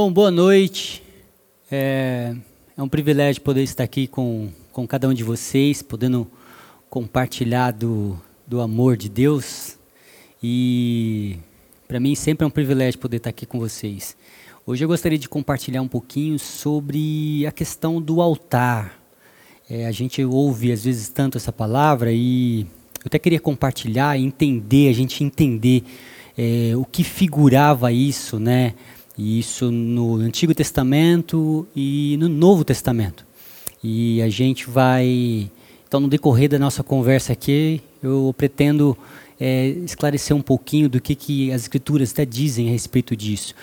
Bom, boa noite. É, é, um privilégio poder estar aqui com, com cada um de vocês, podendo compartilhar do, do amor de Deus. E para mim sempre é um privilégio poder estar aqui com vocês. Hoje eu gostaria de compartilhar um pouquinho sobre a questão do altar. É, a gente ouve às vezes tanto essa palavra e eu até queria compartilhar, entender, a gente entender é, o que figurava isso, né? Isso no Antigo Testamento e no Novo Testamento. E a gente vai, então, no decorrer da nossa conversa aqui, eu pretendo é, esclarecer um pouquinho do que, que as Escrituras até dizem a respeito disso,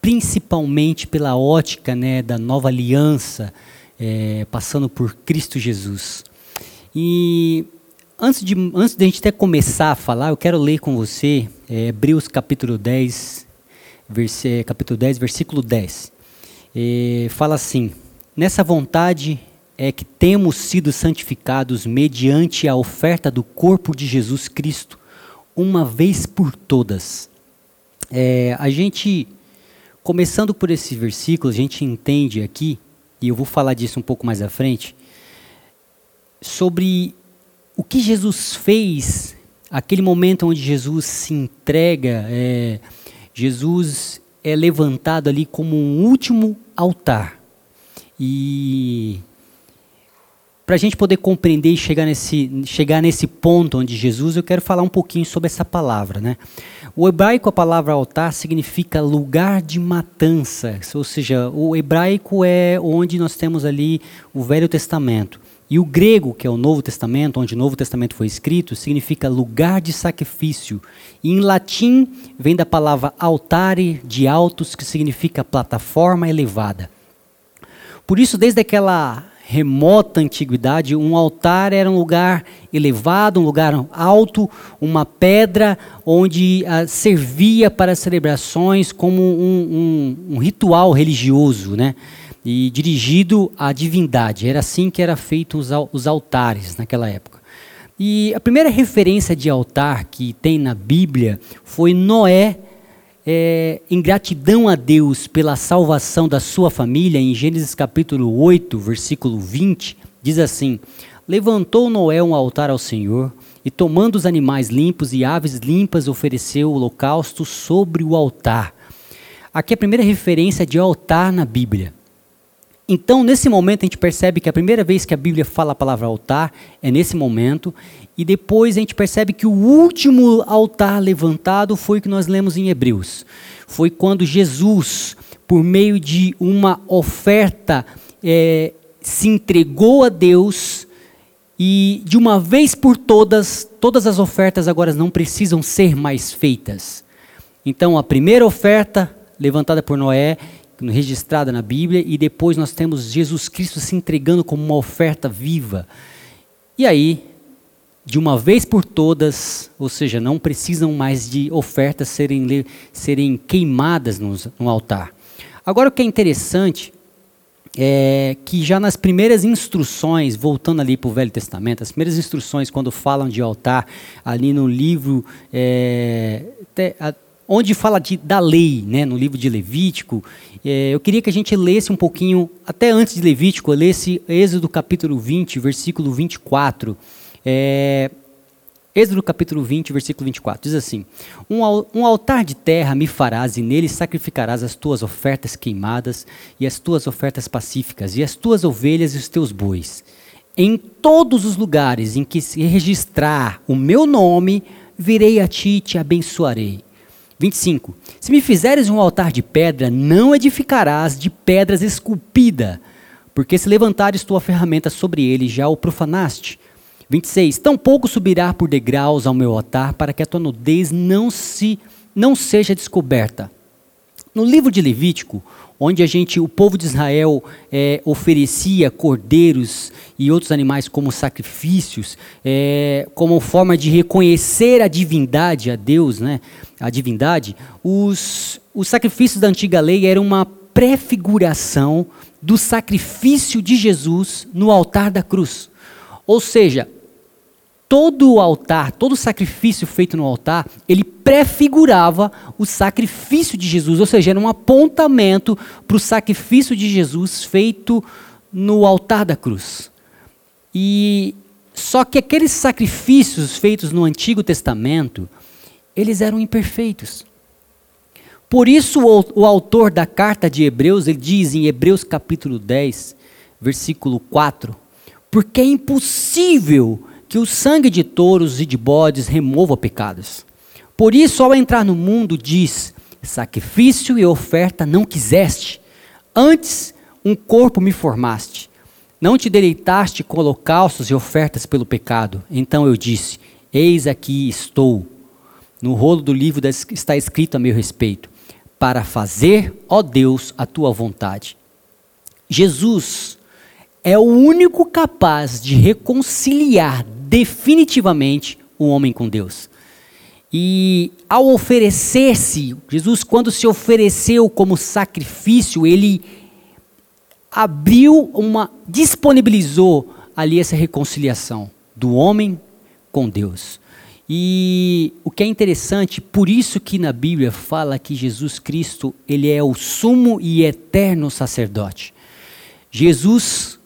principalmente pela ótica né, da nova aliança, é, passando por Cristo Jesus. E antes de, antes de a gente até começar a falar, eu quero ler com você é, Hebreus capítulo 10, capítulo 10, versículo 10. E fala assim: Nessa vontade é que temos sido santificados mediante a oferta do corpo de Jesus Cristo, uma vez por todas. É, a gente, começando por esse versículo, a gente entende aqui, e eu vou falar disso um pouco mais à frente, sobre o que Jesus fez, aquele momento onde Jesus se entrega. É, Jesus é levantado ali como um último altar. E para a gente poder compreender e chegar nesse, chegar nesse ponto onde Jesus, eu quero falar um pouquinho sobre essa palavra. Né? O hebraico, a palavra altar, significa lugar de matança, ou seja, o hebraico é onde nós temos ali o Velho Testamento. E o grego, que é o Novo Testamento, onde o Novo Testamento foi escrito, significa lugar de sacrifício. E em latim vem da palavra altare de altos, que significa plataforma elevada. Por isso, desde aquela remota antiguidade, um altar era um lugar elevado, um lugar alto, uma pedra onde uh, servia para celebrações como um, um, um ritual religioso, né? E dirigido à divindade. Era assim que era feito os, os altares naquela época. E a primeira referência de altar que tem na Bíblia foi Noé, é, em gratidão a Deus pela salvação da sua família, em Gênesis capítulo 8, versículo 20, diz assim: Levantou Noé um altar ao Senhor, e tomando os animais limpos e aves limpas, ofereceu o holocausto sobre o altar. Aqui é a primeira referência de altar na Bíblia. Então, nesse momento, a gente percebe que a primeira vez que a Bíblia fala a palavra altar é nesse momento, e depois a gente percebe que o último altar levantado foi o que nós lemos em Hebreus. Foi quando Jesus, por meio de uma oferta, é, se entregou a Deus, e de uma vez por todas, todas as ofertas agora não precisam ser mais feitas. Então, a primeira oferta levantada por Noé registrada na Bíblia, e depois nós temos Jesus Cristo se entregando como uma oferta viva. E aí, de uma vez por todas, ou seja, não precisam mais de ofertas serem, serem queimadas no, no altar. Agora, o que é interessante é que já nas primeiras instruções, voltando ali para o Velho Testamento, as primeiras instruções, quando falam de altar, ali no livro, é, onde fala de, da lei, né, no livro de Levítico, é, eu queria que a gente lesse um pouquinho, até antes de Levítico, eu lesse Êxodo capítulo 20, versículo 24. É, Êxodo capítulo 20, versículo 24, diz assim: um, um altar de terra me farás, e nele sacrificarás as tuas ofertas queimadas, e as tuas ofertas pacíficas, e as tuas ovelhas e os teus bois. Em todos os lugares em que se registrar o meu nome, virei a ti e te abençoarei 25. Se me fizeres um altar de pedra, não edificarás de pedras esculpida, porque se levantares tua ferramenta sobre ele, já o profanaste. 26. Tampouco subirá por degraus ao meu altar, para que a tua nudez não se não seja descoberta. No livro de Levítico, onde a gente, o povo de Israel é, oferecia cordeiros e outros animais como sacrifícios, é, como forma de reconhecer a divindade, a Deus, né, a divindade, os, os sacrifícios da antiga lei eram uma prefiguração do sacrifício de Jesus no altar da cruz. Ou seja, todo o altar, todo o sacrifício feito no altar, ele prefigurava o sacrifício de Jesus, ou seja, era um apontamento para o sacrifício de Jesus feito no altar da cruz. E só que aqueles sacrifícios feitos no Antigo Testamento, eles eram imperfeitos. Por isso o, o autor da carta de Hebreus, ele diz em Hebreus capítulo 10, versículo 4, porque é impossível que o sangue de touros e de bodes remova pecados. Por isso, ao entrar no mundo, diz: sacrifício e oferta não quiseste, antes um corpo me formaste. Não te deleitaste com holocaustos e ofertas pelo pecado. Então eu disse: Eis aqui estou. No rolo do livro está escrito a meu respeito: para fazer, ó Deus, a tua vontade. Jesus é o único capaz de reconciliar definitivamente o homem com Deus. E ao oferecer-se, Jesus, quando se ofereceu como sacrifício, ele abriu uma, disponibilizou ali essa reconciliação do homem com Deus. E o que é interessante, por isso que na Bíblia fala que Jesus Cristo, ele é o sumo e eterno sacerdote. Jesus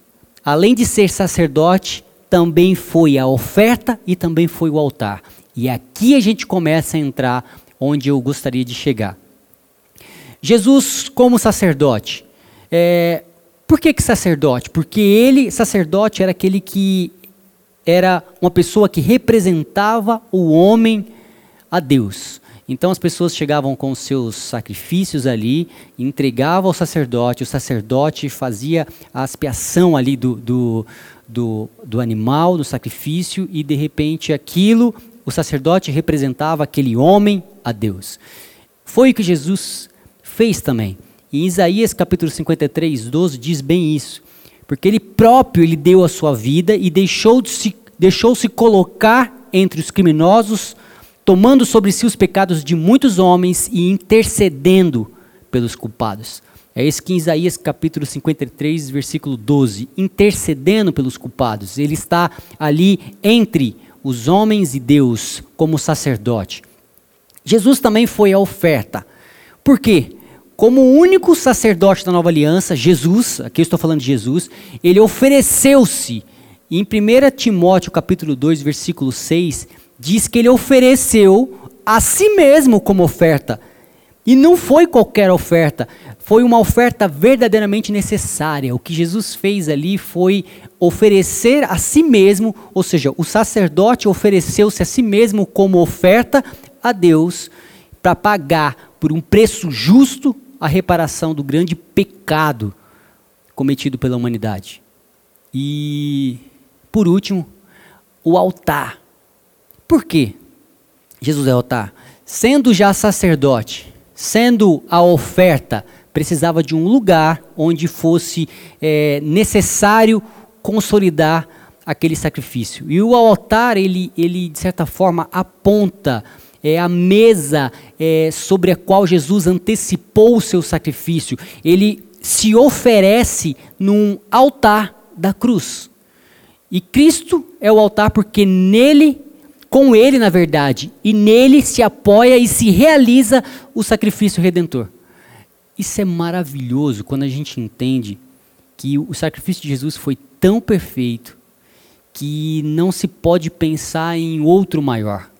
além de ser sacerdote, também foi a oferta e também foi o altar. E aqui a gente começa a entrar onde eu gostaria de chegar. Jesus, como sacerdote, é, por que, que sacerdote? Porque ele, sacerdote, era aquele que era uma pessoa que representava o homem a Deus. Então as pessoas chegavam com seus sacrifícios ali, entregavam ao sacerdote, o sacerdote fazia a expiação ali do, do, do, do animal, do sacrifício, e de repente aquilo, o sacerdote representava aquele homem a Deus. Foi o que Jesus fez também. Em Isaías capítulo 53, 12 diz bem isso. Porque ele próprio ele deu a sua vida e deixou-se deixou -se colocar entre os criminosos tomando sobre si os pecados de muitos homens e intercedendo pelos culpados. É isso que em Isaías capítulo 53, versículo 12, intercedendo pelos culpados. Ele está ali entre os homens e Deus como sacerdote. Jesus também foi a oferta. Por quê? Como o único sacerdote da nova aliança, Jesus, aqui eu estou falando de Jesus, ele ofereceu-se. Em 1 Timóteo capítulo 2, versículo 6, diz que ele ofereceu a si mesmo como oferta. E não foi qualquer oferta, foi uma oferta verdadeiramente necessária. O que Jesus fez ali foi oferecer a si mesmo, ou seja, o sacerdote ofereceu-se a si mesmo como oferta a Deus para pagar por um preço justo a reparação do grande pecado cometido pela humanidade. E, por último, o altar. Por quê? Jesus é altar. Sendo já sacerdote, sendo a oferta, precisava de um lugar onde fosse é, necessário consolidar aquele sacrifício. E o altar, ele, ele de certa forma aponta é a mesa é, sobre a qual Jesus antecipou o seu sacrifício. Ele se oferece num altar da cruz. E Cristo é o altar porque nele com ele, na verdade, e nele se apoia e se realiza o sacrifício redentor. Isso é maravilhoso quando a gente entende que o sacrifício de Jesus foi tão perfeito que não se pode pensar em outro maior.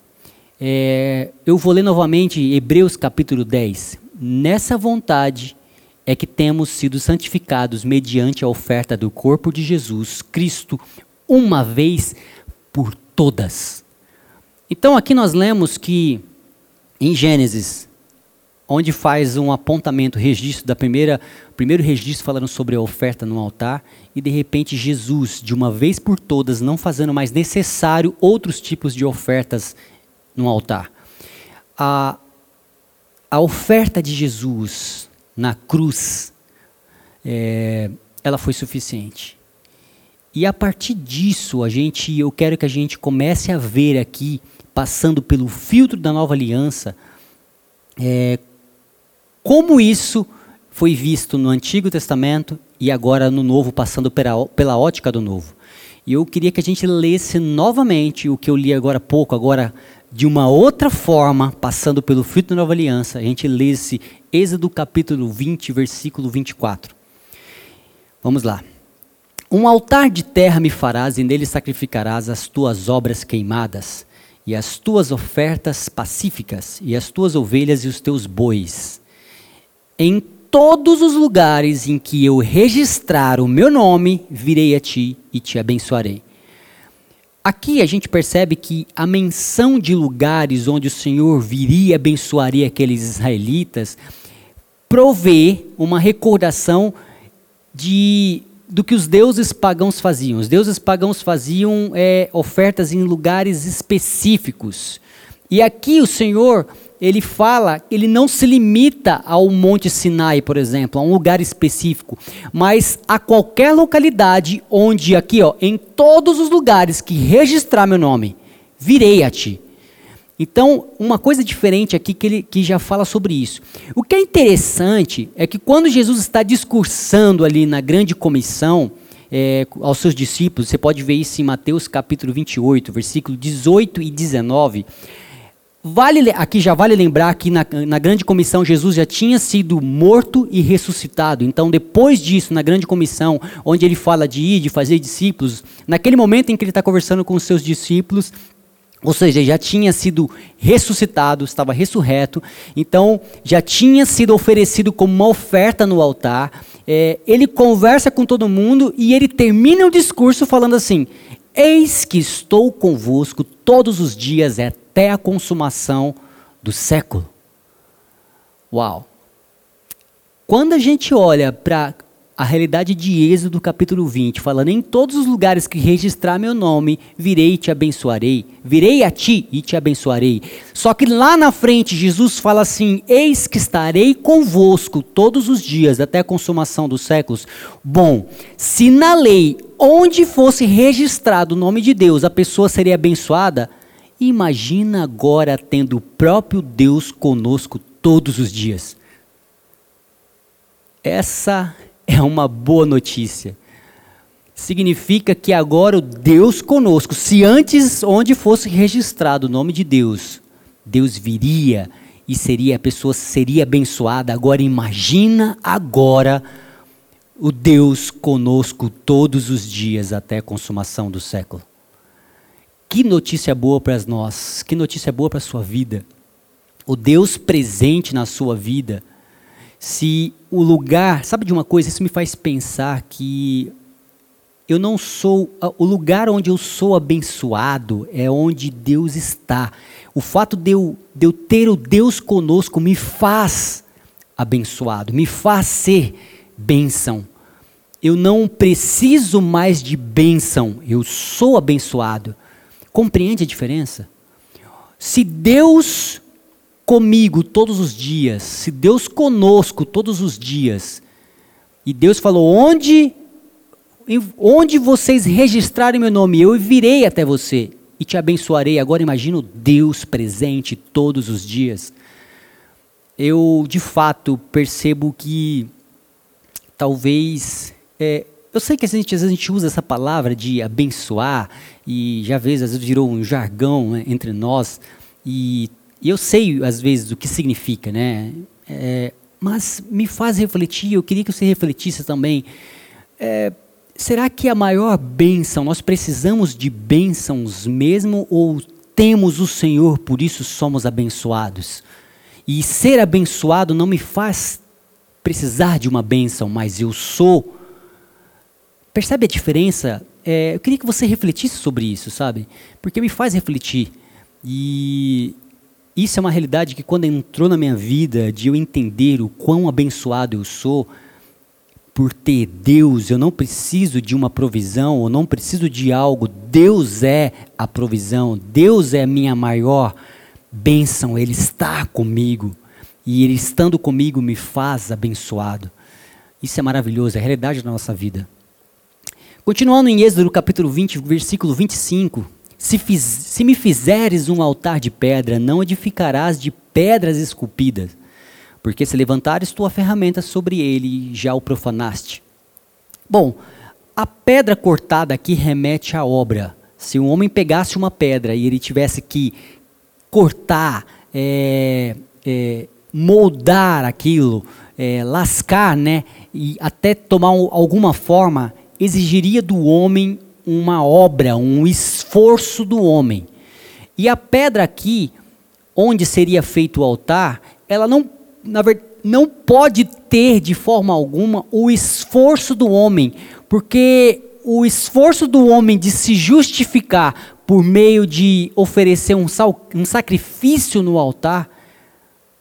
É, eu vou ler novamente Hebreus capítulo 10. Nessa vontade é que temos sido santificados mediante a oferta do corpo de Jesus Cristo, uma vez por todas. Então aqui nós lemos que em Gênesis, onde faz um apontamento, registro da primeira, primeiro registro falando sobre a oferta no altar, e de repente Jesus, de uma vez por todas, não fazendo mais necessário outros tipos de ofertas no altar. A, a oferta de Jesus na cruz, é, ela foi suficiente. E a partir disso, a gente, eu quero que a gente comece a ver aqui passando pelo filtro da nova aliança, é, como isso foi visto no Antigo Testamento e agora no Novo, passando pela, pela ótica do Novo. E eu queria que a gente lesse novamente o que eu li agora há pouco, agora de uma outra forma, passando pelo filtro da nova aliança. A gente lesse Êxodo capítulo 20, versículo 24. Vamos lá. Um altar de terra me farás e nele sacrificarás as tuas obras queimadas e as tuas ofertas pacíficas e as tuas ovelhas e os teus bois. Em todos os lugares em que eu registrar o meu nome, virei a ti e te abençoarei. Aqui a gente percebe que a menção de lugares onde o Senhor viria e abençoaria aqueles israelitas provê uma recordação de do que os deuses pagãos faziam. Os deuses pagãos faziam é, ofertas em lugares específicos. E aqui o Senhor ele fala, ele não se limita ao Monte Sinai, por exemplo, a um lugar específico, mas a qualquer localidade onde aqui, ó, em todos os lugares que registrar meu nome, virei a ti. Então, uma coisa diferente aqui que ele que já fala sobre isso. O que é interessante é que quando Jesus está discursando ali na grande comissão é, aos seus discípulos, você pode ver isso em Mateus capítulo 28, versículo 18 e 19. Vale, aqui já vale lembrar que na, na grande comissão Jesus já tinha sido morto e ressuscitado. Então, depois disso, na grande comissão, onde ele fala de ir, de fazer discípulos, naquele momento em que ele está conversando com os seus discípulos, ou seja, já tinha sido ressuscitado, estava ressurreto, então já tinha sido oferecido como uma oferta no altar. É, ele conversa com todo mundo e ele termina o discurso falando assim: Eis que estou convosco todos os dias até a consumação do século. Uau! Quando a gente olha para a realidade de Êxodo capítulo 20, falando em todos os lugares que registrar meu nome, virei e te abençoarei. Virei a ti e te abençoarei. Só que lá na frente Jesus fala assim: Eis que estarei convosco todos os dias até a consumação dos séculos. Bom, se na lei onde fosse registrado o nome de Deus a pessoa seria abençoada, imagina agora tendo o próprio Deus conosco todos os dias. Essa é uma boa notícia. Significa que agora o Deus conosco, se antes onde fosse registrado o nome de Deus, Deus viria e seria a pessoa seria abençoada. Agora imagina agora o Deus conosco todos os dias até a consumação do século. Que notícia boa para nós, que notícia boa para a sua vida. O Deus presente na sua vida se o lugar, sabe de uma coisa, isso me faz pensar que eu não sou, o lugar onde eu sou abençoado é onde Deus está. O fato de eu, de eu ter o Deus conosco me faz abençoado, me faz ser bênção. Eu não preciso mais de bênção, eu sou abençoado. Compreende a diferença? Se Deus comigo todos os dias, se Deus conosco todos os dias, e Deus falou: onde, onde vocês registrarem meu nome, eu virei até você e te abençoarei. Agora imagino Deus presente todos os dias. Eu de fato percebo que talvez é, eu sei que a gente, às vezes a gente usa essa palavra de abençoar e já às vezes virou um jargão né, entre nós e e eu sei, às vezes, o que significa, né? É, mas me faz refletir, eu queria que você refletisse também. É, será que a maior bênção, nós precisamos de bênçãos mesmo ou temos o Senhor, por isso somos abençoados? E ser abençoado não me faz precisar de uma bênção, mas eu sou. Percebe a diferença? É, eu queria que você refletisse sobre isso, sabe? Porque me faz refletir. E isso é uma realidade que quando entrou na minha vida, de eu entender o quão abençoado eu sou, por ter Deus, eu não preciso de uma provisão, eu não preciso de algo, Deus é a provisão, Deus é a minha maior bênção, Ele está comigo, e Ele estando comigo me faz abençoado. Isso é maravilhoso, é a realidade da nossa vida. Continuando em Êxodo capítulo 20, versículo 25, se, fiz, se me fizeres um altar de pedra, não edificarás de pedras esculpidas, porque se levantares tua ferramenta sobre ele, já o profanaste. Bom, A pedra cortada aqui remete à obra. Se um homem pegasse uma pedra e ele tivesse que cortar, é, é, moldar aquilo, é, lascar, né, e até tomar um, alguma forma, exigiria do homem uma obra, um esforço do homem. E a pedra aqui, onde seria feito o altar, ela não, na verdade, não pode ter de forma alguma o esforço do homem, porque o esforço do homem de se justificar por meio de oferecer um, um sacrifício no altar,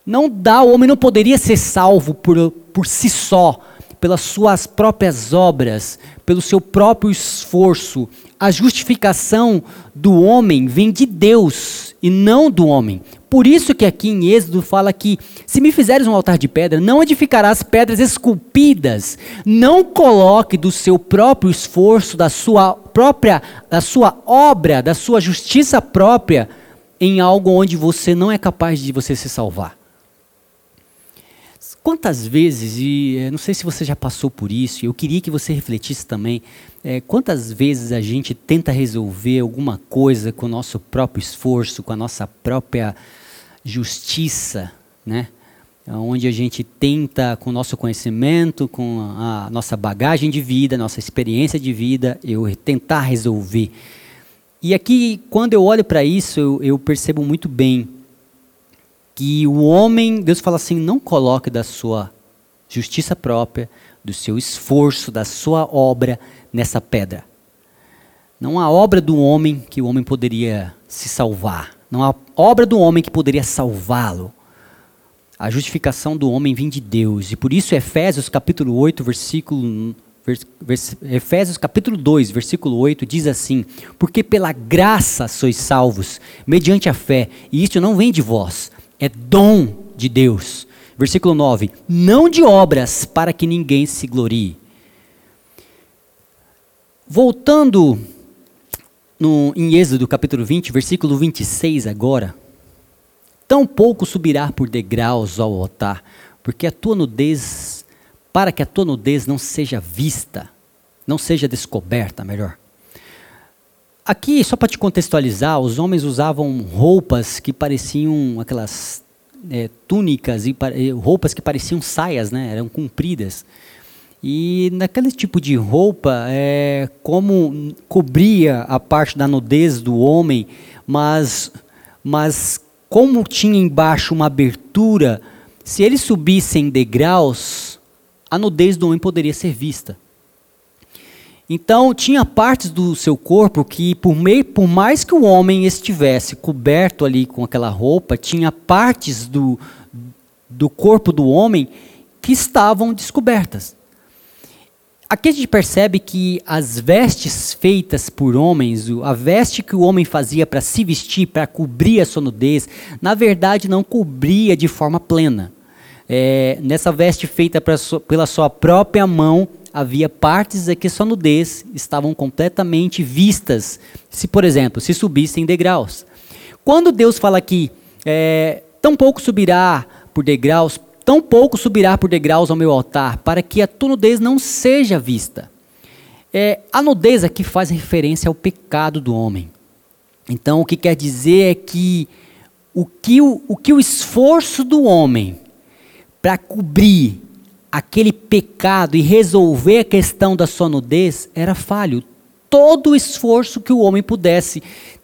não dá, o homem não poderia ser salvo por, por si só, pelas suas próprias obras, pelo seu próprio esforço. A justificação do homem vem de Deus e não do homem. Por isso que aqui em Êxodo fala que se me fizeres um altar de pedra, não edificarás pedras esculpidas. Não coloque do seu próprio esforço, da sua própria, da sua obra, da sua justiça própria em algo onde você não é capaz de você se salvar. Quantas vezes, e eh, não sei se você já passou por isso, eu queria que você refletisse também, é, quantas vezes a gente tenta resolver alguma coisa com o nosso próprio esforço, com a nossa própria justiça, né? onde a gente tenta, com o nosso conhecimento, com a nossa bagagem de vida, nossa experiência de vida, eu tentar resolver. E aqui, quando eu olho para isso, eu, eu, percebo muito bem que o homem, Deus fala assim, não coloque da sua justiça própria, do seu esforço, da sua obra nessa pedra. Não há obra do homem que o homem poderia se salvar. Não há obra do homem que poderia salvá-lo. A justificação do homem vem de Deus. E por isso Efésios capítulo 8, versículo vers, Efésios capítulo 2, versículo 8 diz assim: "Porque pela graça sois salvos, mediante a fé, e isto não vem de vós, é dom de Deus." Versículo 9: "Não de obras, para que ninguém se glorie." Voltando no, em Êxodo capítulo 20, versículo 26 agora, Tão pouco subirá por degraus ao altar, porque a tua nudez, para que a tua nudez não seja vista, não seja descoberta, melhor. Aqui, só para te contextualizar, os homens usavam roupas que pareciam aquelas é, túnicas e roupas que pareciam saias, né? Eram compridas. E naquele tipo de roupa, é, como cobria a parte da nudez do homem, mas, mas como tinha embaixo uma abertura, se eles subissem degraus, a nudez do homem poderia ser vista. Então, tinha partes do seu corpo que, por, meio, por mais que o homem estivesse coberto ali com aquela roupa, tinha partes do, do corpo do homem que estavam descobertas. Aqui a gente percebe que as vestes feitas por homens, a veste que o homem fazia para se vestir, para cobrir a sua nudez, na verdade não cobria de forma plena. É, nessa veste feita pela sua própria mão, havia partes em que sua nudez estavam completamente vistas, se, por exemplo, se subissem degraus. Quando Deus fala aqui, é, tão pouco subirá por degraus Tão pouco subirá por degraus ao meu altar, para que a tua nudez não seja vista. É, a nudez aqui faz referência ao pecado do homem. Então, o que quer dizer é que o que o, o, que o esforço do homem para cobrir aquele pecado e resolver a questão da sua nudez era falho. Todo o esforço que o homem pudesse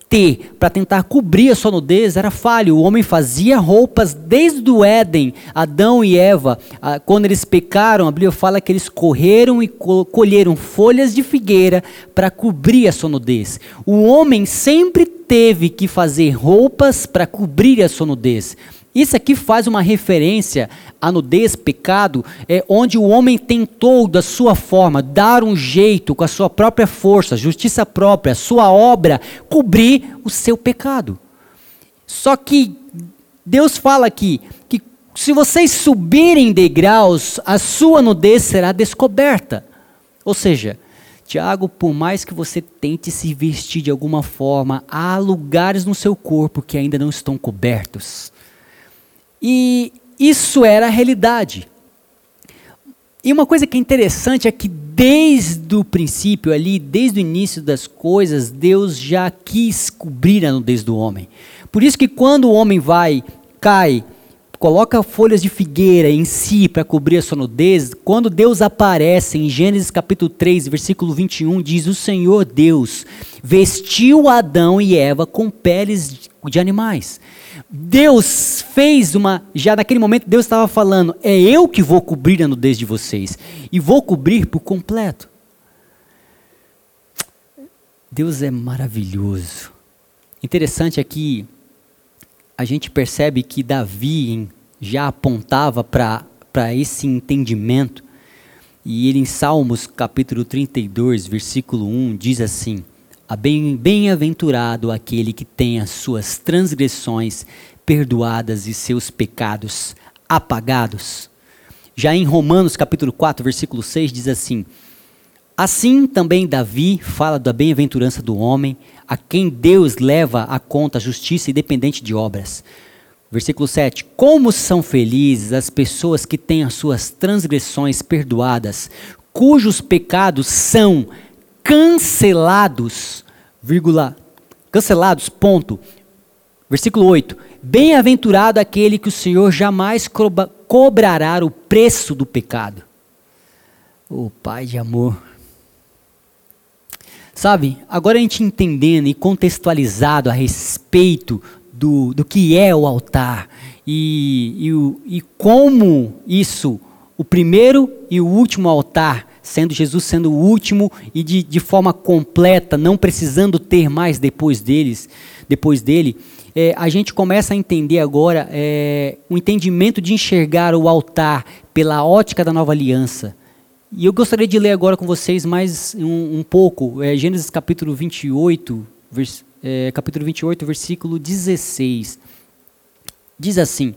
ter para tentar cobrir a sua nudez era falho. O homem fazia roupas desde o Éden, Adão e Eva, quando eles pecaram, a Bíblia fala que eles correram e colheram folhas de figueira para cobrir a sua nudez. O homem sempre teve que fazer roupas para cobrir a sua nudez. Isso aqui faz uma referência à nudez, pecado, é onde o homem tentou, da sua forma, dar um jeito, com a sua própria força, justiça própria, sua obra, cobrir o seu pecado. Só que Deus fala aqui que se vocês subirem degraus, a sua nudez será descoberta. Ou seja, Tiago, por mais que você tente se vestir de alguma forma, há lugares no seu corpo que ainda não estão cobertos. E isso era a realidade. E uma coisa que é interessante é que desde o princípio ali, desde o início das coisas, Deus já quis cobrir a nudez do homem. Por isso que quando o homem vai, cai, coloca folhas de figueira em si para cobrir a sua nudez, quando Deus aparece em Gênesis capítulo 3, versículo 21, diz: O Senhor Deus vestiu Adão e Eva com peles de animais. Deus fez uma. Já naquele momento, Deus estava falando: é eu que vou cobrir a nudez de vocês. E vou cobrir por completo. Deus é maravilhoso. Interessante aqui a gente percebe que Davi já apontava para esse entendimento. E ele em Salmos capítulo 32, versículo 1, diz assim: Bem-aventurado aquele que tem as suas transgressões perdoadas e seus pecados apagados. Já em Romanos capítulo 4, versículo 6 diz assim: Assim também Davi fala da bem-aventurança do homem, a quem Deus leva a conta a justiça independente de obras. Versículo 7: Como são felizes as pessoas que têm as suas transgressões perdoadas, cujos pecados são cancelados, vírgula, cancelados, ponto. Versículo 8: Bem-aventurado aquele que o Senhor jamais cobrará o preço do pecado. O oh, Pai de amor. Sabe, agora a gente entendendo e contextualizado a respeito do, do que é o altar e, e, e como isso, o primeiro e o último altar, sendo Jesus sendo o último e de, de forma completa, não precisando ter mais depois deles, depois dele, é, a gente começa a entender agora é, o entendimento de enxergar o altar pela ótica da nova aliança e eu gostaria de ler agora com vocês mais um, um pouco, é, Gênesis capítulo 28, vers, é, capítulo 28, versículo 16. Diz assim: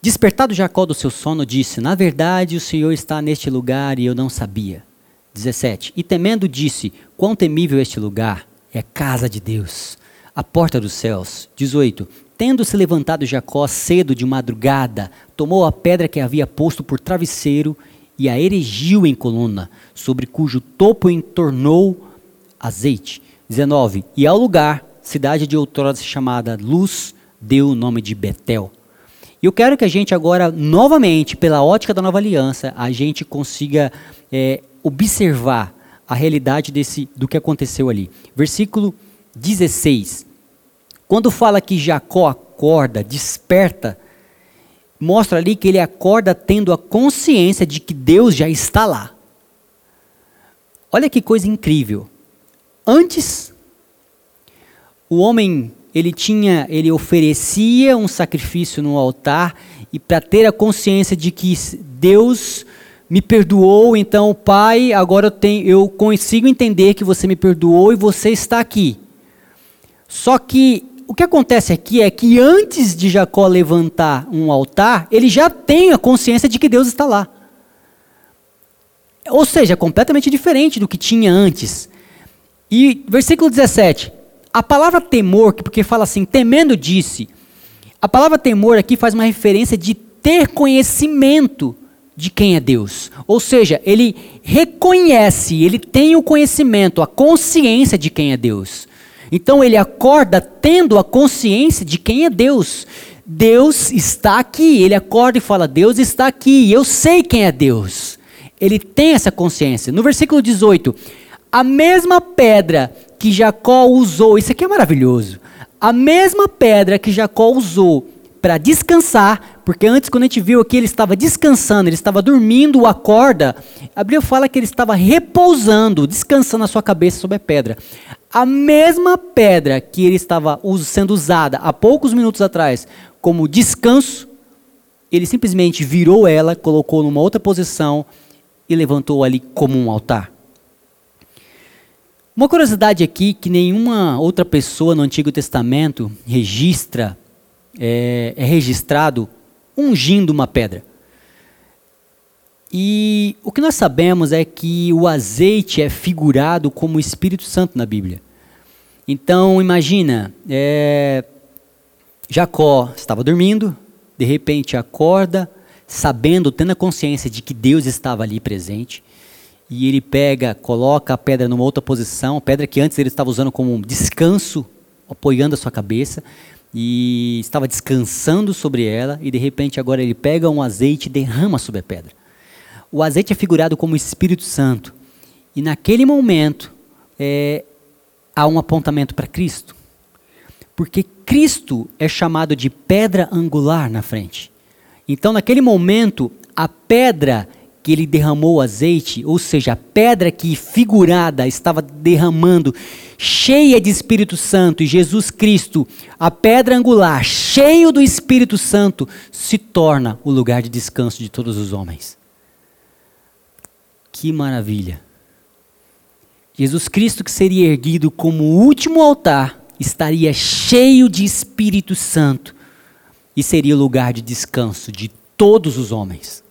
Despertado Jacó do seu sono, disse: Na verdade, o Senhor está neste lugar e eu não sabia. 17. E temendo, disse: Quão temível este lugar! É casa de Deus, a porta dos céus. 18. Tendo se levantado Jacó cedo de madrugada, tomou a pedra que havia posto por travesseiro e a erigiu em coluna, sobre cujo topo entornou azeite. 19. E ao lugar, cidade de outrora chamada Luz, deu o nome de Betel. E eu quero que a gente agora, novamente, pela ótica da nova aliança, a gente consiga é, observar a realidade desse, do que aconteceu ali. Versículo 16. Quando fala que Jacó acorda, desperta mostra ali que ele acorda tendo a consciência de que Deus já está lá. Olha que coisa incrível. Antes, o homem ele tinha, ele oferecia um sacrifício no altar e para ter a consciência de que Deus me perdoou, então Pai, agora eu, tenho, eu consigo entender que você me perdoou e você está aqui. Só que o que acontece aqui é que antes de Jacó levantar um altar, ele já tem a consciência de que Deus está lá. Ou seja, completamente diferente do que tinha antes. E versículo 17. A palavra temor, porque fala assim, temendo disse. A palavra temor aqui faz uma referência de ter conhecimento de quem é Deus. Ou seja, ele reconhece, ele tem o conhecimento, a consciência de quem é Deus. Então ele acorda tendo a consciência de quem é Deus. Deus está aqui. Ele acorda e fala: Deus está aqui. Eu sei quem é Deus. Ele tem essa consciência. No versículo 18, a mesma pedra que Jacó usou, isso aqui é maravilhoso. A mesma pedra que Jacó usou para descansar, porque antes, quando a gente viu aqui, ele estava descansando, ele estava dormindo, acorda. A Bíblia fala que ele estava repousando, descansando a sua cabeça sobre a pedra. A mesma pedra que ele estava sendo usada há poucos minutos atrás como descanso, ele simplesmente virou ela, colocou numa outra posição e levantou ali como um altar. Uma curiosidade aqui que nenhuma outra pessoa no Antigo Testamento registra, é, é registrado ungindo uma pedra. E o que nós sabemos é que o azeite é figurado como o Espírito Santo na Bíblia. Então, imagina, é, Jacó estava dormindo, de repente acorda, sabendo, tendo a consciência de que Deus estava ali presente. E ele pega, coloca a pedra numa outra posição, pedra que antes ele estava usando como um descanso, apoiando a sua cabeça, e estava descansando sobre ela, e de repente agora ele pega um azeite e derrama sobre a pedra. O azeite é figurado como Espírito Santo, e naquele momento é, há um apontamento para Cristo, porque Cristo é chamado de pedra angular na frente. Então, naquele momento, a pedra que ele derramou azeite, ou seja, a pedra que figurada estava derramando, cheia de Espírito Santo, e Jesus Cristo, a pedra angular, cheio do Espírito Santo, se torna o lugar de descanso de todos os homens. Que maravilha! Jesus Cristo, que seria erguido como o último altar, estaria cheio de Espírito Santo e seria o lugar de descanso de todos os homens.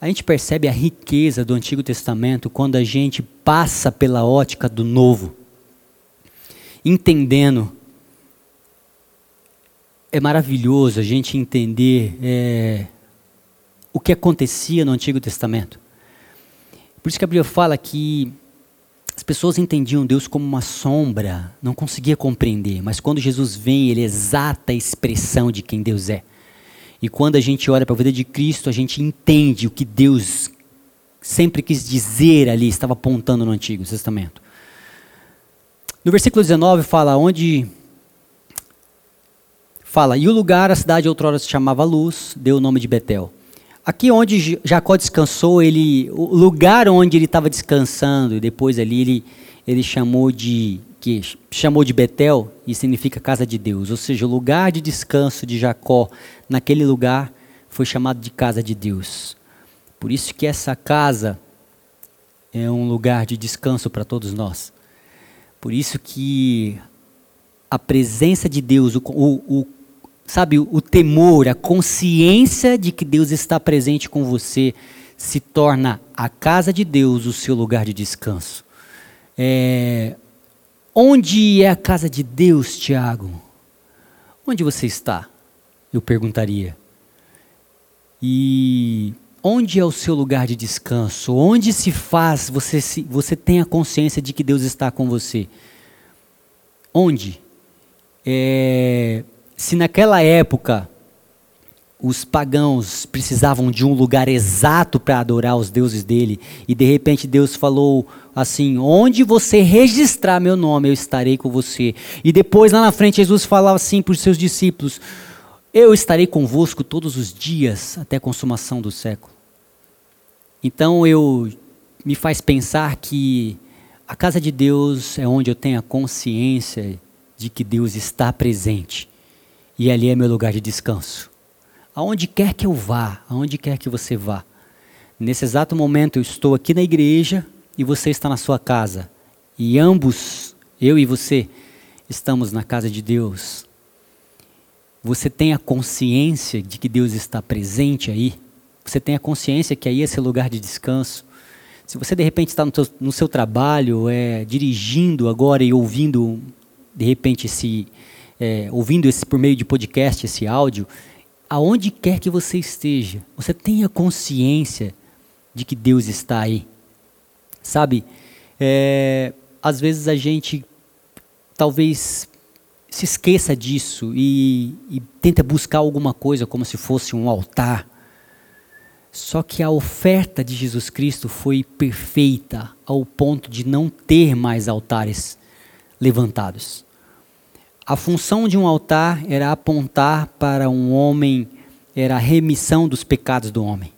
A gente percebe a riqueza do Antigo Testamento quando a gente passa pela ótica do Novo, entendendo. É maravilhoso a gente entender é, o que acontecia no Antigo Testamento. Por isso que a Bíblia fala que as pessoas entendiam Deus como uma sombra, não conseguia compreender, mas quando Jesus vem, ele é exata a expressão de quem Deus é. E quando a gente olha para a vida de Cristo, a gente entende o que Deus sempre quis dizer ali, estava apontando no Antigo Testamento. No versículo 19 fala onde fala, e o lugar, a cidade outrora se chamava Luz, deu o nome de Betel. Aqui onde Jacó descansou, ele, o lugar onde ele estava descansando, e depois ali ele, ele chamou de que chamou de Betel e significa casa de Deus, ou seja, o lugar de descanso de Jacó naquele lugar foi chamado de casa de Deus. Por isso que essa casa é um lugar de descanso para todos nós. Por isso que a presença de Deus, o, o, o sabe, o temor, a consciência de que Deus está presente com você, se torna a casa de Deus o seu lugar de descanso. É, onde é a casa de Deus, Tiago? Onde você está? Eu perguntaria. E onde é o seu lugar de descanso? Onde se faz, você, se, você tem a consciência de que Deus está com você? Onde? É, se naquela época os pagãos precisavam de um lugar exato para adorar os deuses dele, e de repente Deus falou assim: Onde você registrar meu nome, eu estarei com você. E depois lá na frente Jesus falava assim para os seus discípulos: Eu estarei convosco todos os dias até a consumação do século. Então eu me faz pensar que a casa de Deus é onde eu tenho a consciência de que Deus está presente e ali é meu lugar de descanso. Aonde quer que eu vá, aonde quer que você vá. Nesse exato momento eu estou aqui na igreja e você está na sua casa. E ambos, eu e você, estamos na casa de Deus. Você tem a consciência de que Deus está presente aí? Você tem a consciência que aí é seu lugar de descanso? Se você de repente está no, teu, no seu trabalho, é, dirigindo agora e ouvindo de repente esse é, ouvindo esse por meio de podcast, esse áudio, aonde quer que você esteja, você tenha consciência de que Deus está aí. Sabe, é, às vezes a gente talvez se esqueça disso e, e tenta buscar alguma coisa como se fosse um altar. Só que a oferta de Jesus Cristo foi perfeita ao ponto de não ter mais altares levantados. A função de um altar era apontar para um homem, era a remissão dos pecados do homem.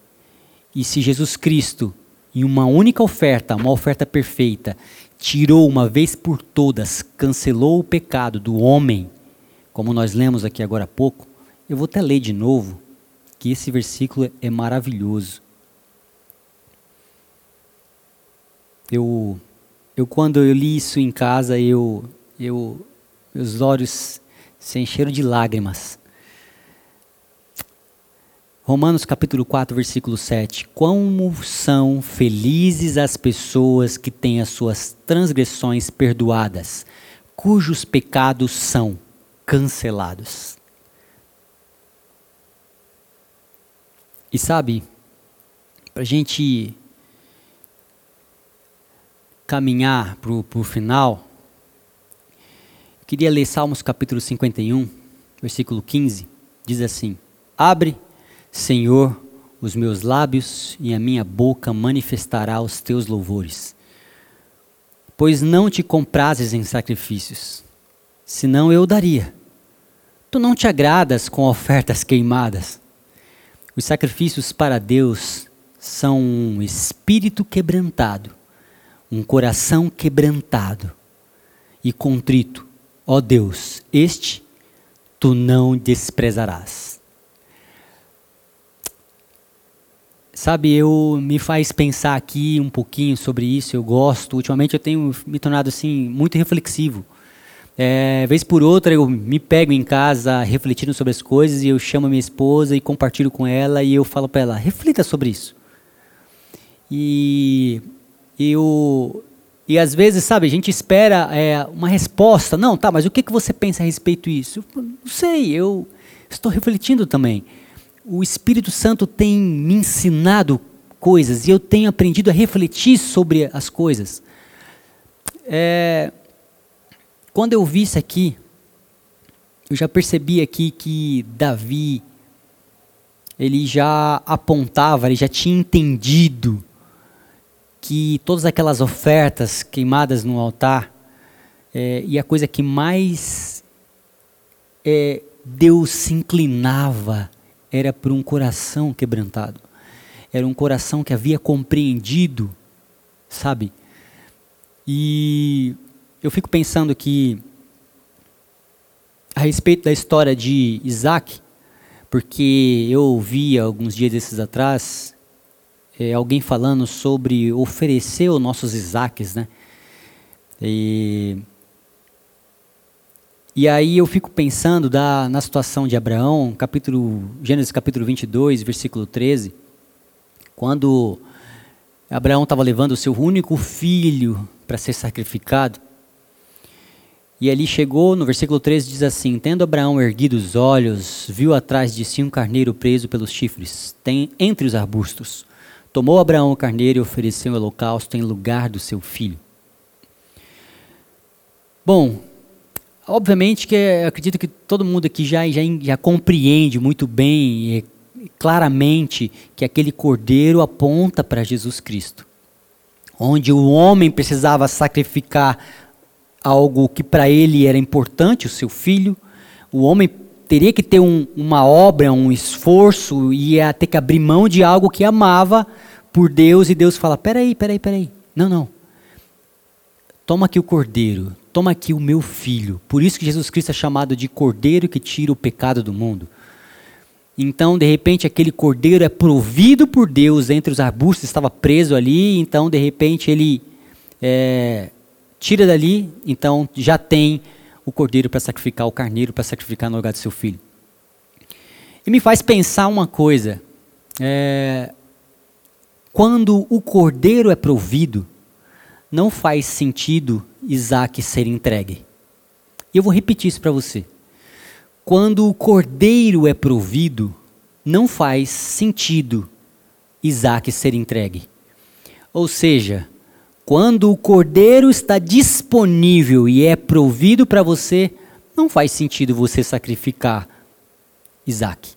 E se Jesus Cristo, em uma única oferta, uma oferta perfeita, tirou uma vez por todas, cancelou o pecado do homem, como nós lemos aqui agora há pouco, eu vou até ler de novo, que esse versículo é maravilhoso. Eu, eu quando eu li isso em casa, eu, eu meus olhos se encheram de lágrimas. Romanos capítulo 4, versículo 7. Como são felizes as pessoas que têm as suas transgressões perdoadas, cujos pecados são cancelados. E sabe, para a gente caminhar para o final, queria ler Salmos capítulo 51, versículo 15. Diz assim: Abre, Senhor, os meus lábios e a minha boca manifestará os teus louvores. Pois não te comprases em sacrifícios, senão eu daria. Tu não te agradas com ofertas queimadas. Os sacrifícios para Deus são um espírito quebrantado, um coração quebrantado e contrito. Ó Deus, este tu não desprezarás. Sabe, eu me faz pensar aqui um pouquinho sobre isso, eu gosto. Ultimamente eu tenho me tornado assim muito reflexivo. É, vez por outra eu me pego em casa refletindo sobre as coisas e eu chamo minha esposa e compartilho com ela e eu falo para ela, reflita sobre isso. E eu e às vezes, sabe, a gente espera é, uma resposta. Não, tá, mas o que, que você pensa a respeito disso? Eu, não sei, eu estou refletindo também. O Espírito Santo tem me ensinado coisas e eu tenho aprendido a refletir sobre as coisas. É, quando eu vi isso aqui, eu já percebi aqui que Davi, ele já apontava, ele já tinha entendido que todas aquelas ofertas queimadas no altar, é, e a coisa que mais é, Deus se inclinava era por um coração quebrantado. Era um coração que havia compreendido, sabe? E eu fico pensando que, a respeito da história de Isaac, porque eu ouvi alguns dias desses atrás é, alguém falando sobre oferecer os nossos Isaques, né? E, e aí eu fico pensando da, na situação de Abraão, capítulo, Gênesis capítulo 22, versículo 13, quando Abraão estava levando o seu único filho para ser sacrificado, e ali chegou, no versículo 13 diz assim: Tendo Abraão erguido os olhos, viu atrás de si um carneiro preso pelos chifres, tem, entre os arbustos. Tomou Abraão o carneiro e ofereceu o holocausto em lugar do seu filho. Bom, obviamente que acredito que todo mundo aqui já, já, já compreende muito bem, claramente, que aquele cordeiro aponta para Jesus Cristo. Onde o homem precisava sacrificar algo que para ele era importante, o seu filho, o homem teria que ter um, uma obra, um esforço, e ia ter que abrir mão de algo que amava por Deus, e Deus fala: peraí, peraí, peraí. Não, não. Toma aqui o cordeiro, toma aqui o meu filho. Por isso que Jesus Cristo é chamado de cordeiro que tira o pecado do mundo. Então, de repente, aquele cordeiro é provido por Deus entre os arbustos, estava preso ali, então, de repente, ele é, tira dali, então já tem o cordeiro para sacrificar, o carneiro para sacrificar no lugar do seu filho. E me faz pensar uma coisa. É, quando o cordeiro é provido, não faz sentido Isaac ser entregue. E eu vou repetir isso para você. Quando o cordeiro é provido, não faz sentido Isaac ser entregue. Ou seja, quando o cordeiro está disponível e é provido para você, não faz sentido você sacrificar Isaac.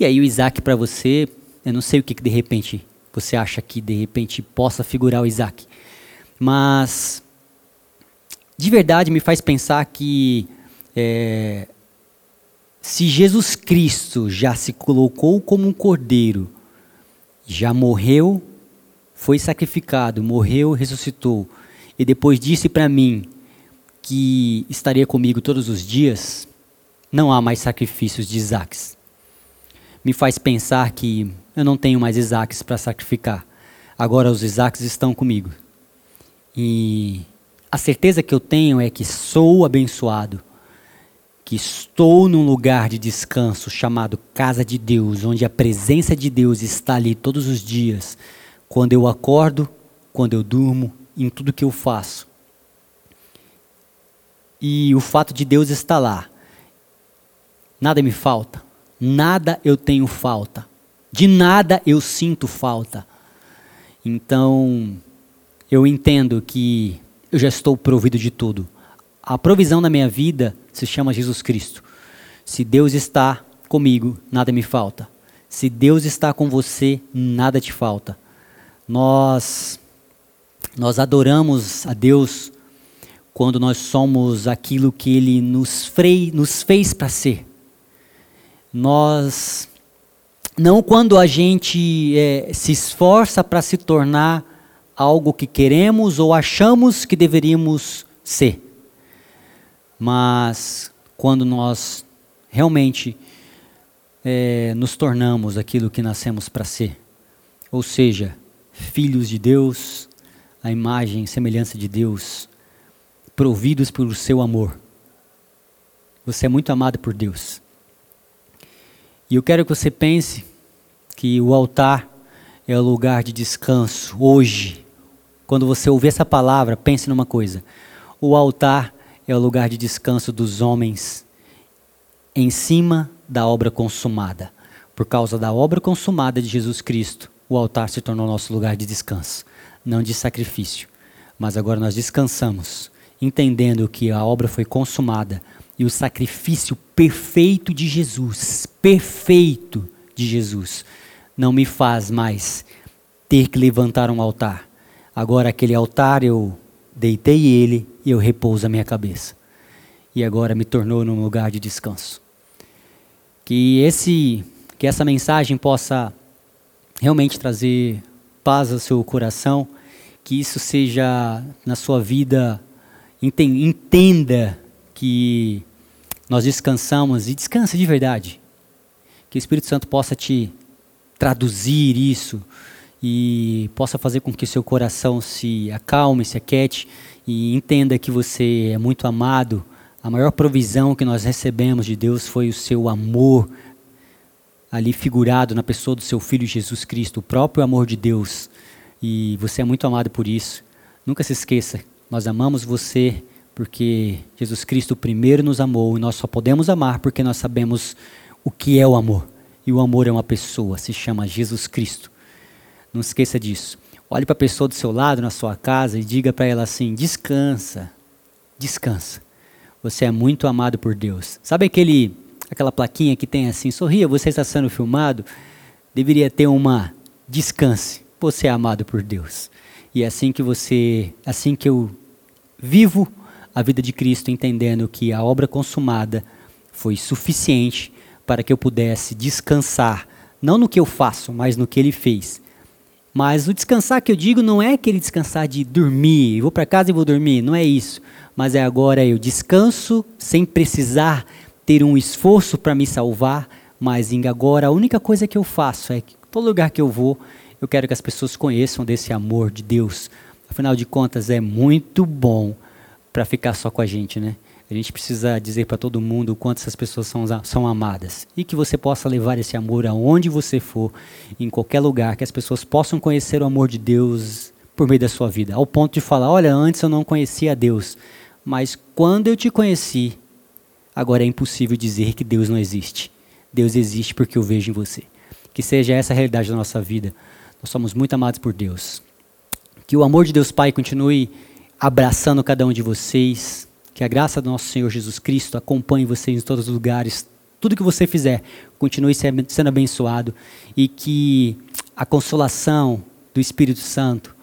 E aí o Isaac para você, eu não sei o que, que de repente você acha que de repente possa figurar o Isaac. Mas de verdade me faz pensar que é, se Jesus Cristo já se colocou como um cordeiro, já morreu foi sacrificado, morreu, ressuscitou, e depois disse para mim que estaria comigo todos os dias, não há mais sacrifícios de Isaques. Me faz pensar que eu não tenho mais Isaques para sacrificar. Agora os Isaques estão comigo. E a certeza que eu tenho é que sou abençoado, que estou num lugar de descanso chamado casa de Deus, onde a presença de Deus está ali todos os dias quando eu acordo, quando eu durmo, em tudo que eu faço. E o fato de Deus estar lá, nada me falta, nada eu tenho falta, de nada eu sinto falta. Então, eu entendo que eu já estou provido de tudo. A provisão na minha vida se chama Jesus Cristo. Se Deus está comigo, nada me falta. Se Deus está com você, nada te falta. Nós nós adoramos a Deus quando nós somos aquilo que Ele nos, frei, nos fez para ser. Nós não quando a gente é, se esforça para se tornar algo que queremos ou achamos que deveríamos ser, mas quando nós realmente é, nos tornamos aquilo que nascemos para ser, ou seja, filhos de Deus, a imagem e semelhança de Deus, providos pelo seu amor. Você é muito amado por Deus. E eu quero que você pense que o altar é o lugar de descanso hoje. Quando você ouvir essa palavra, pense numa coisa: o altar é o lugar de descanso dos homens em cima da obra consumada. Por causa da obra consumada de Jesus Cristo, o altar se tornou nosso lugar de descanso, não de sacrifício. Mas agora nós descansamos, entendendo que a obra foi consumada e o sacrifício perfeito de Jesus, perfeito de Jesus, não me faz mais ter que levantar um altar. Agora aquele altar eu deitei ele e eu repouso a minha cabeça. E agora me tornou num lugar de descanso. Que esse que essa mensagem possa realmente trazer paz ao seu coração, que isso seja na sua vida entenda que nós descansamos e descansa de verdade. Que o Espírito Santo possa te traduzir isso e possa fazer com que seu coração se acalme, se aquete e entenda que você é muito amado. A maior provisão que nós recebemos de Deus foi o seu amor ali figurado na pessoa do seu filho Jesus Cristo, o próprio amor de Deus. E você é muito amado por isso. Nunca se esqueça, nós amamos você porque Jesus Cristo primeiro nos amou e nós só podemos amar porque nós sabemos o que é o amor. E o amor é uma pessoa, se chama Jesus Cristo. Não esqueça disso. Olhe para a pessoa do seu lado, na sua casa, e diga para ela assim: descansa, descansa. Você é muito amado por Deus. Sabe aquele, aquela plaquinha que tem assim: sorria, você está sendo filmado? Deveria ter uma descanse. Você é amado por Deus. E é assim que você, assim que eu vivo a vida de Cristo entendendo que a obra consumada foi suficiente para que eu pudesse descansar, não no que eu faço, mas no que ele fez. Mas o descansar que eu digo não é aquele descansar de dormir, vou para casa e vou dormir, não é isso. Mas é agora eu descanso sem precisar ter um esforço para me salvar, mas agora a única coisa que eu faço é que todo lugar que eu vou, eu quero que as pessoas conheçam desse amor de Deus. Afinal de contas, é muito bom para ficar só com a gente, né? A gente precisa dizer para todo mundo o quanto essas pessoas são, são amadas. E que você possa levar esse amor aonde você for, em qualquer lugar, que as pessoas possam conhecer o amor de Deus por meio da sua vida. Ao ponto de falar: olha, antes eu não conhecia Deus, mas quando eu te conheci, agora é impossível dizer que Deus não existe. Deus existe porque eu vejo em você. Que seja essa a realidade da nossa vida. Nós somos muito amados por Deus. Que o amor de Deus Pai continue abraçando cada um de vocês. Que a graça do nosso Senhor Jesus Cristo acompanhe vocês em todos os lugares. Tudo que você fizer, continue sendo abençoado. E que a consolação do Espírito Santo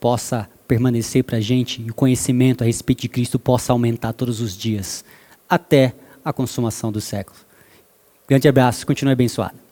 possa permanecer para a gente e o conhecimento a respeito de Cristo possa aumentar todos os dias, até a consumação do século. Grande abraço, continue abençoado.